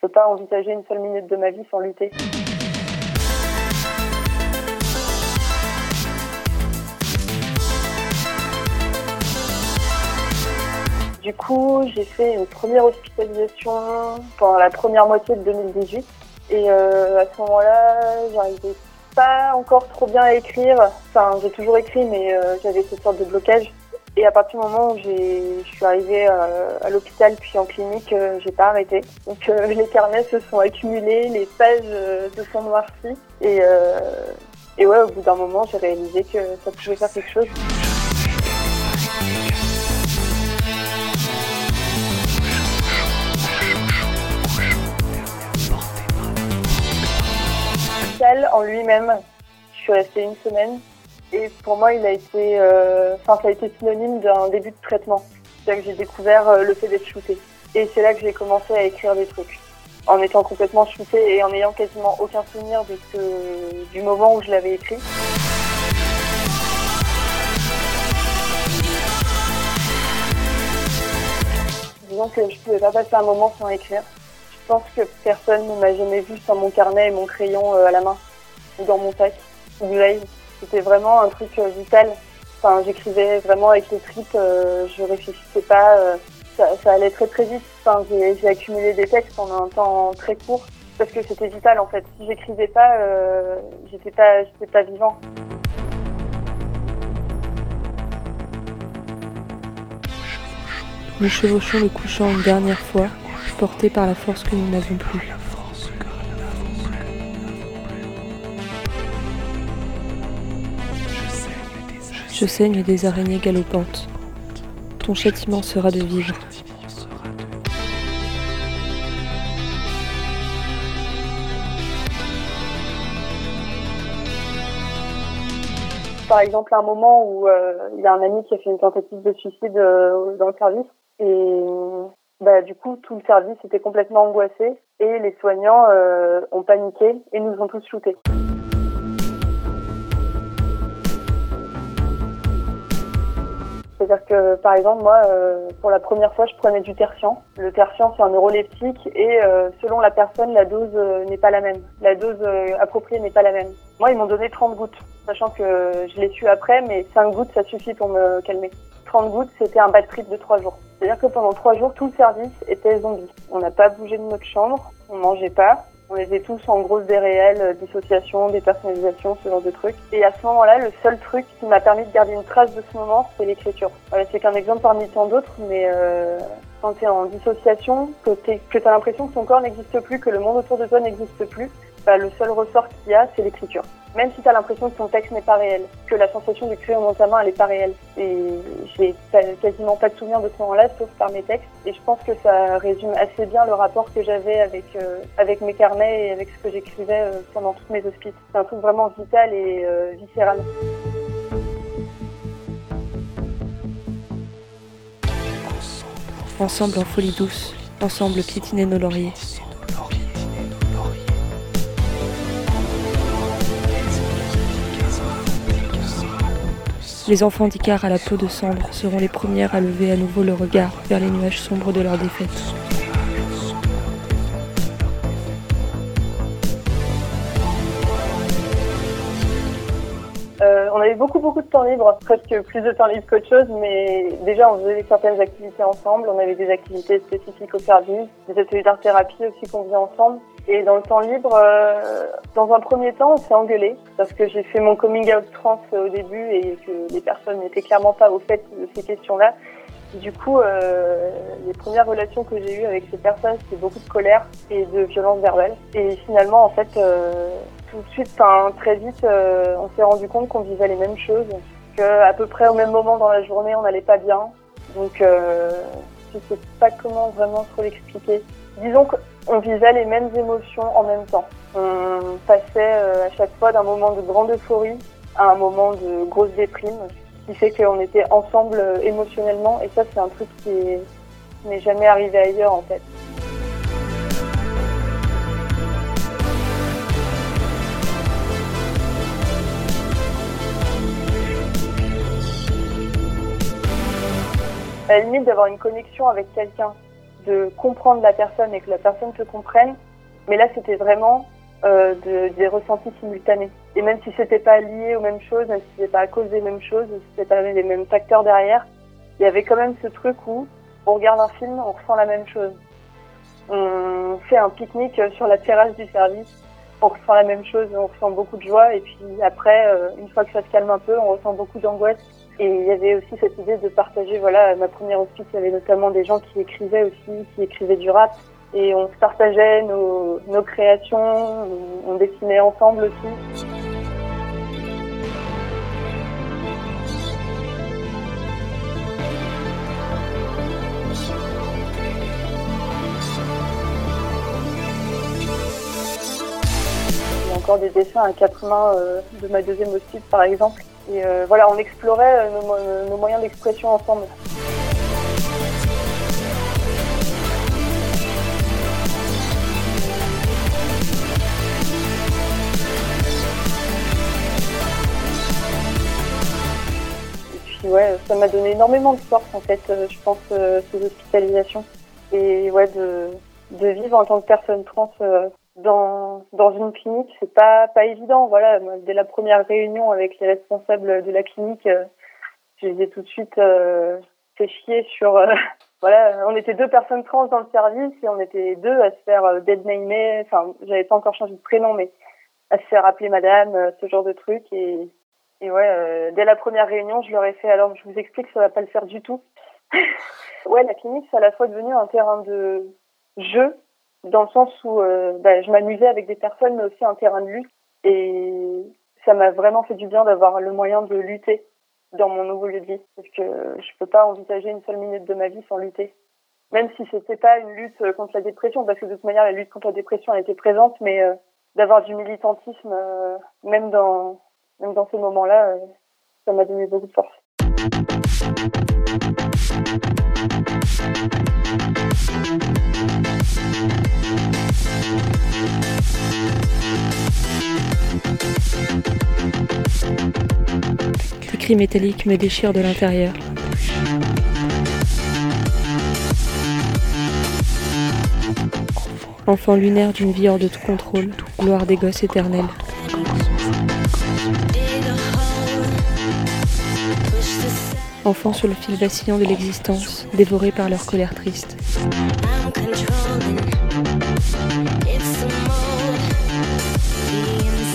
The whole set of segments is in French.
peux pas envisager une seule minute de ma vie sans lutter. Du coup, j'ai fait une première hospitalisation pendant la première moitié de 2018. Et euh, à ce moment-là, j'arrivais pas encore trop bien à écrire. Enfin, j'ai toujours écrit, mais euh, j'avais cette sorte de blocage. Et à partir du moment où je suis arrivée euh, à l'hôpital puis en clinique, euh, j'ai pas arrêté. Donc euh, les carnets se sont accumulés, les pages se sont noircies. Et, et ouais, au bout d'un moment, j'ai réalisé que ça pouvait faire quelque chose. en lui-même, je suis restée une semaine et pour moi, il a été, euh, enfin, ça a été synonyme d'un début de traitement. C'est là que j'ai découvert euh, le fait d'être shooté. Et c'est là que j'ai commencé à écrire des trucs. En étant complètement shooté et en n'ayant quasiment aucun souvenir de ce, du moment où je l'avais écrit. Disons que je pouvais pas passer un moment sans écrire. Je pense que personne ne m'a jamais vu sans mon carnet et mon crayon euh, à la main, ou dans mon sac, ou l'œil. C'était vraiment un truc euh, vital. Enfin, j'écrivais vraiment avec les tripes, euh, je réfléchissais pas, euh, ça, allait très très vite. Enfin, j'ai accumulé des textes en un temps très court parce que c'était vital en fait. Si j'écrivais pas, j'étais pas, j'étais pas vivant. Nous chevauchons le couchant une dernière fois, portés par la force que nous n'avons plus. Je saigne des araignées galopantes. Ton châtiment sera de vivre. Par exemple, un moment où euh, il y a un ami qui a fait une tentative de suicide euh, dans le service et bah, du coup, tout le service était complètement angoissé et les soignants euh, ont paniqué et nous ont tous shootés. C'est-à-dire que, par exemple, moi, euh, pour la première fois, je prenais du tertian. Le tertian, c'est un neuroleptique et euh, selon la personne, la dose euh, n'est pas la même. La dose appropriée n'est pas la même. Moi, ils m'ont donné 30 gouttes, sachant que je l'ai su après, mais 5 gouttes, ça suffit pour me calmer. 30 gouttes, c'était un bad trip de 3 jours. C'est-à-dire que pendant 3 jours, tout le service était zombie. On n'a pas bougé de notre chambre, on mangeait pas, on était tous en grosse déréelle, euh, dissociation, dépersonnalisation, ce genre de trucs. Et à ce moment-là, le seul truc qui m'a permis de garder une trace de ce moment, c'est l'écriture. C'est qu'un exemple parmi tant d'autres, mais euh, quand tu es en dissociation, que tu as l'impression que ton corps n'existe plus, que le monde autour de toi n'existe plus, bah, le seul ressort qu'il y a, c'est l'écriture. Même si tu as l'impression que ton texte n'est pas réel, que la sensation d'écrire dans ta main, elle n'est pas réelle. Et j'ai quasiment pas de souvenir de ce moment-là, sauf par mes textes. Et je pense que ça résume assez bien le rapport que j'avais avec, euh, avec mes carnets et avec ce que j'écrivais euh, pendant toutes mes hospices. C'est un truc vraiment vital et euh, viscéral. Ensemble en folie douce, ensemble piétiner nos lauriers. Les enfants d'Icar à la peau de cendre seront les premières à lever à nouveau le regard vers les nuages sombres de leur défaite. Beaucoup beaucoup de temps libre, presque plus de temps libre qu'autre chose, mais déjà on faisait certaines activités ensemble, on avait des activités spécifiques au service, des ateliers d'art thérapie aussi qu'on faisait ensemble. Et dans le temps libre, euh, dans un premier temps, on s'est engueulé parce que j'ai fait mon coming out trans au début et que les personnes n'étaient clairement pas au fait de ces questions-là. Du coup, euh, les premières relations que j'ai eues avec ces personnes, c'était beaucoup de colère et de violence verbale. Et finalement, en fait, euh, tout de suite, très vite, euh, on s'est rendu compte qu'on vivait les mêmes choses, qu'à peu près au même moment dans la journée, on n'allait pas bien. Donc, euh, je sais pas comment vraiment trop l'expliquer. Disons qu'on vivait les mêmes émotions en même temps. On passait euh, à chaque fois d'un moment de grande euphorie à un moment de grosse déprime, qui fait qu'on était ensemble euh, émotionnellement. Et ça, c'est un truc qui n'est jamais arrivé ailleurs, en fait. À la limite d'avoir une connexion avec quelqu'un de comprendre la personne et que la personne te comprenne. Mais là, c'était vraiment euh, de, des ressentis simultanés. Et même si c'était pas lié aux mêmes choses, même si c'était pas à cause des mêmes choses, si c'était pas les mêmes facteurs derrière, il y avait quand même ce truc où on regarde un film, on ressent la même chose. On fait un pique-nique sur la terrasse du service, on ressent la même chose, on ressent beaucoup de joie. Et puis après, euh, une fois que ça se calme un peu, on ressent beaucoup d'angoisse. Et il y avait aussi cette idée de partager, voilà, ma première hospice, il y avait notamment des gens qui écrivaient aussi, qui écrivaient du rap. Et on partageait nos, nos créations, on dessinait ensemble aussi. encore des dessins à quatre mains euh, de ma deuxième hospice par exemple. Et euh, voilà, on explorait euh, nos, nos moyens d'expression ensemble. Et puis ouais, ça m'a donné énormément de force en fait, je pense, ces hospitalisations. Et ouais, de vivre en tant que personne trans dans, dans une clinique, c'est pas, pas évident. Voilà, dès la première réunion avec les responsables de la clinique, euh, je les ai tout de suite euh, fait chier sur. Euh, voilà, on était deux personnes trans dans le service et on était deux à se faire euh, dead namer. Enfin, j'avais pas encore changé de prénom, mais à se faire appeler madame, ce genre de truc. Et, et ouais, dès la première réunion, je leur ai fait alors, je vous explique, ça va pas le faire du tout. ouais, la clinique, c'est à la fois devenu un terrain de jeu dans le sens où euh, bah, je m'amusais avec des personnes, mais aussi un terrain de lutte. Et ça m'a vraiment fait du bien d'avoir le moyen de lutter dans mon nouveau lieu de vie, parce que je peux pas envisager une seule minute de ma vie sans lutter. Même si c'était pas une lutte contre la dépression, parce que de toute manière la lutte contre la dépression elle était présente, mais euh, d'avoir du militantisme, euh, même dans même dans ces moments-là, ça m'a donné beaucoup de force. Les cris métalliques me déchirent de l'intérieur. Enfant lunaire d'une vie hors de tout contrôle, gloire des gosses éternels. Enfants sur le fil vacillant de l'existence, dévorés par leur colère triste.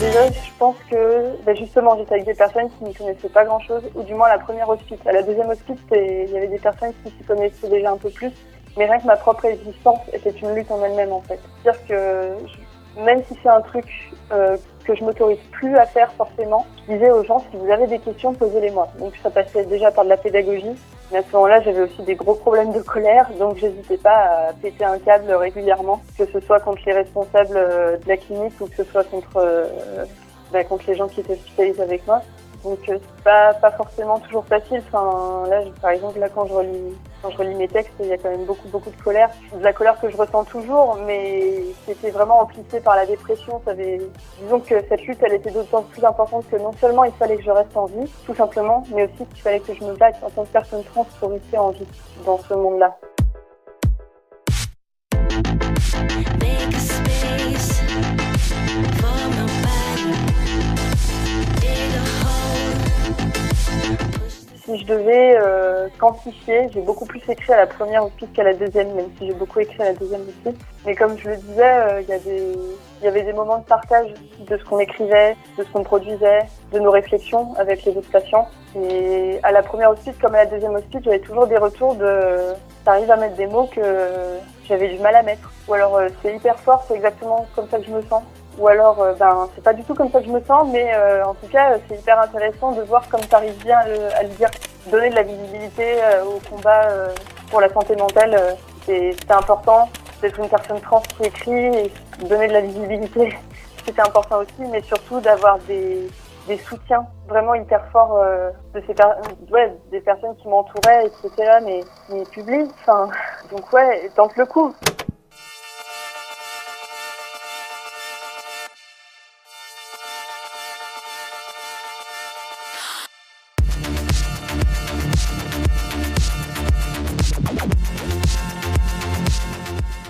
Déjà, je pense que bah justement, j'étais avec des personnes qui ne connaissaient pas grand-chose, ou du moins la première hospice. À la deuxième hospice, il y avait des personnes qui s'y connaissaient déjà un peu plus, mais rien que ma propre existence était une lutte en elle-même en fait. C'est-à-dire que même si c'est un truc euh, que je m'autorise plus à faire forcément, je disais aux gens si vous avez des questions, posez-les-moi. Donc ça passait déjà par de la pédagogie, mais à ce moment-là, j'avais aussi des gros problèmes de colère, donc j'hésitais pas à péter un câble régulièrement, que ce soit contre les responsables euh, de la clinique ou que ce soit contre, euh, bah, contre les gens qui étaient hospitalisés avec moi. Donc euh, c'est pas pas forcément toujours facile. Enfin là, par exemple, là quand je relis quand je relis mes textes, il y a quand même beaucoup beaucoup de colère, de la colère que je ressens toujours, mais qui était vraiment amplifiée par la dépression. Ça avait... disons que cette lutte, elle était d'autant plus importante que non seulement il fallait que je reste en vie, tout simplement, mais aussi qu'il fallait que je me batte en tant que personne trans pour rester en vie dans ce monde-là. Je devais euh, quantifier, j'ai beaucoup plus écrit à la première hospice qu'à la deuxième, même si j'ai beaucoup écrit à la deuxième hospice. Mais comme je le disais, euh, il y y avait des moments de partage de ce qu'on écrivait, de ce qu'on produisait, de nos réflexions avec les autres patients. Et à la première hospice comme à la deuxième hospice, j'avais toujours des retours de t'arrives à mettre des mots que j'avais du mal à mettre. Ou alors euh, c'est hyper fort, c'est exactement comme ça que je me sens ou alors euh, ben c'est pas du tout comme ça que je me sens mais euh, en tout cas c'est hyper intéressant de voir comme tu arrives bien à le, dire donner de la visibilité euh, au combat pour la santé mentale c'est important d'être une personne trans qui écrit et donner de la visibilité. C'était important aussi mais surtout d'avoir des soutiens vraiment hyper forts de ces ouais, des personnes qui m'entouraient etc mais mais donc ouais tente le coup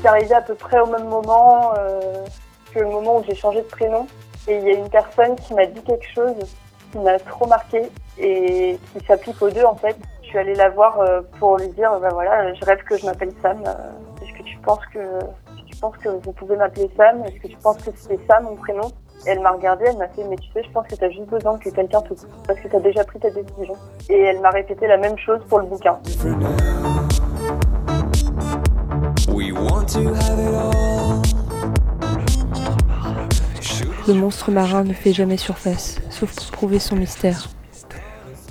C'est arrivé à peu près au même moment euh, que le moment où j'ai changé de prénom. Et il y a une personne qui m'a dit quelque chose qui m'a trop marqué et qui s'applique aux deux en fait. Je suis allée la voir euh, pour lui dire, bah voilà, je rêve que je m'appelle Sam. Euh, Est-ce que tu penses que tu penses que vous pouvez m'appeler Sam? Est-ce que tu penses que c'est Sam mon prénom? Et elle m'a regardée, elle m'a fait, mais tu sais, je pense que tu as juste besoin que quelqu'un te parce que tu as déjà pris ta décision. Et elle m'a répété la même chose pour le bouquin. Le monstre marin ne fait jamais surface, sauf pour prouver son mystère.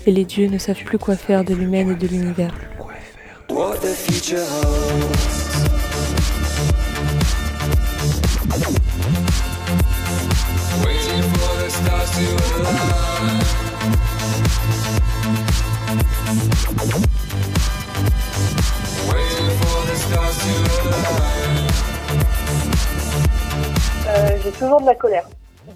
Et les dieux ne savent plus quoi faire de l'humain et de l'univers. J'ai toujours de la colère.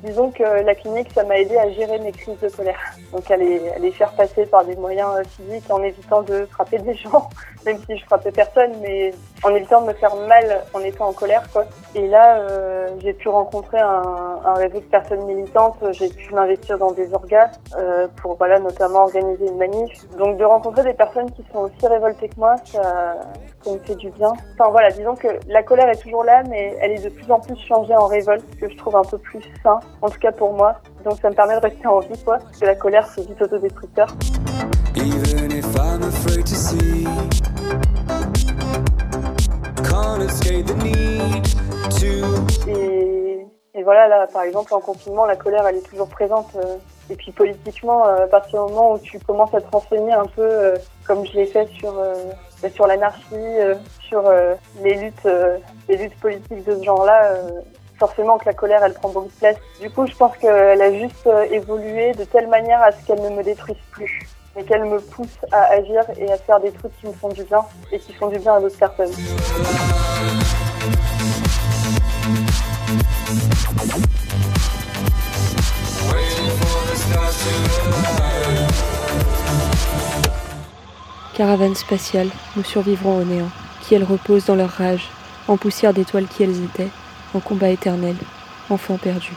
Disons que la clinique, ça m'a aidé à gérer mes crises de colère. Donc à les, les faire passer par des moyens physiques en évitant de frapper des gens, même si je frappais personne, mais en évitant de me faire mal en étant en colère. Quoi. Et là, euh, j'ai pu rencontrer un, un, réseau de personnes militantes, j'ai pu m'investir dans des orgas euh, pour voilà, notamment organiser une manif. Donc de rencontrer des personnes qui sont aussi révoltées que moi, ça, ça me fait du bien. Enfin voilà, disons que la colère est toujours là, mais elle est de plus en plus changée en révolte, que je trouve un peu plus sain, en tout cas pour moi. Donc ça me permet de rester en vie, quoi, parce que la colère c'est vite autodestructeur. Et, voilà, là, par exemple, en confinement, la colère, elle est toujours présente. Euh, et puis politiquement, euh, à partir du moment où tu commences à te renseigner un peu, euh, comme je l'ai fait sur bah, sur l'anarchie, sur les luttes, les luttes politiques de ce genre-là, forcément que la colère, elle prend beaucoup de place. Du coup, je pense qu'elle a juste évolué de telle manière à ce qu'elle ne me détruise plus, mais qu'elle me pousse à agir et à faire des trucs qui me font du bien et qui font du bien à d'autres personnes. Caravane spatiale, nous survivrons au néant, qui elles reposent dans leur rage, en poussière d'étoiles qui elles étaient, en combat éternel, enfants perdus.